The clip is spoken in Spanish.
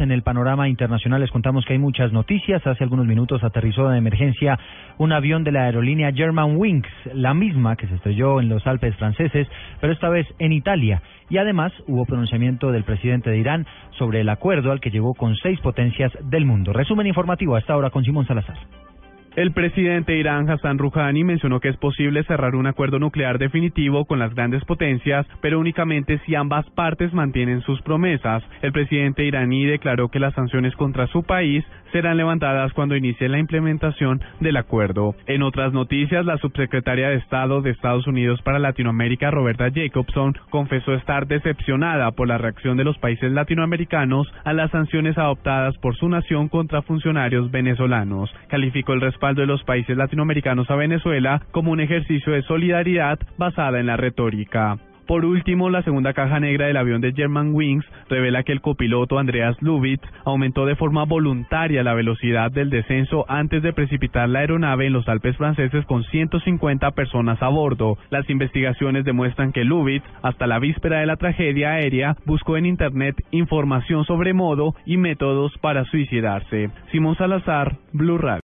En el panorama internacional les contamos que hay muchas noticias. Hace algunos minutos aterrizó de emergencia un avión de la aerolínea Germanwings, la misma que se estrelló en los Alpes franceses, pero esta vez en Italia. Y además hubo pronunciamiento del presidente de Irán sobre el acuerdo al que llegó con seis potencias del mundo. Resumen informativo hasta ahora con Simón Salazar. El presidente de Irán, Hassan Rouhani, mencionó que es posible cerrar un acuerdo nuclear definitivo con las grandes potencias, pero únicamente si ambas partes mantienen sus promesas. El presidente iraní declaró que las sanciones contra su país serán levantadas cuando inicie la implementación del acuerdo. En otras noticias, la subsecretaria de Estado de Estados Unidos para Latinoamérica, Roberta Jacobson, confesó estar decepcionada por la reacción de los países latinoamericanos a las sanciones adoptadas por su nación contra funcionarios venezolanos. Calificó el respaldo de los países latinoamericanos a Venezuela como un ejercicio de solidaridad basada en la retórica. Por último, la segunda caja negra del avión de Germanwings revela que el copiloto Andreas Lubitz aumentó de forma voluntaria la velocidad del descenso antes de precipitar la aeronave en los Alpes franceses con 150 personas a bordo. Las investigaciones demuestran que Lubitz, hasta la víspera de la tragedia aérea, buscó en Internet información sobre modo y métodos para suicidarse. Simón Salazar, Blue Radio.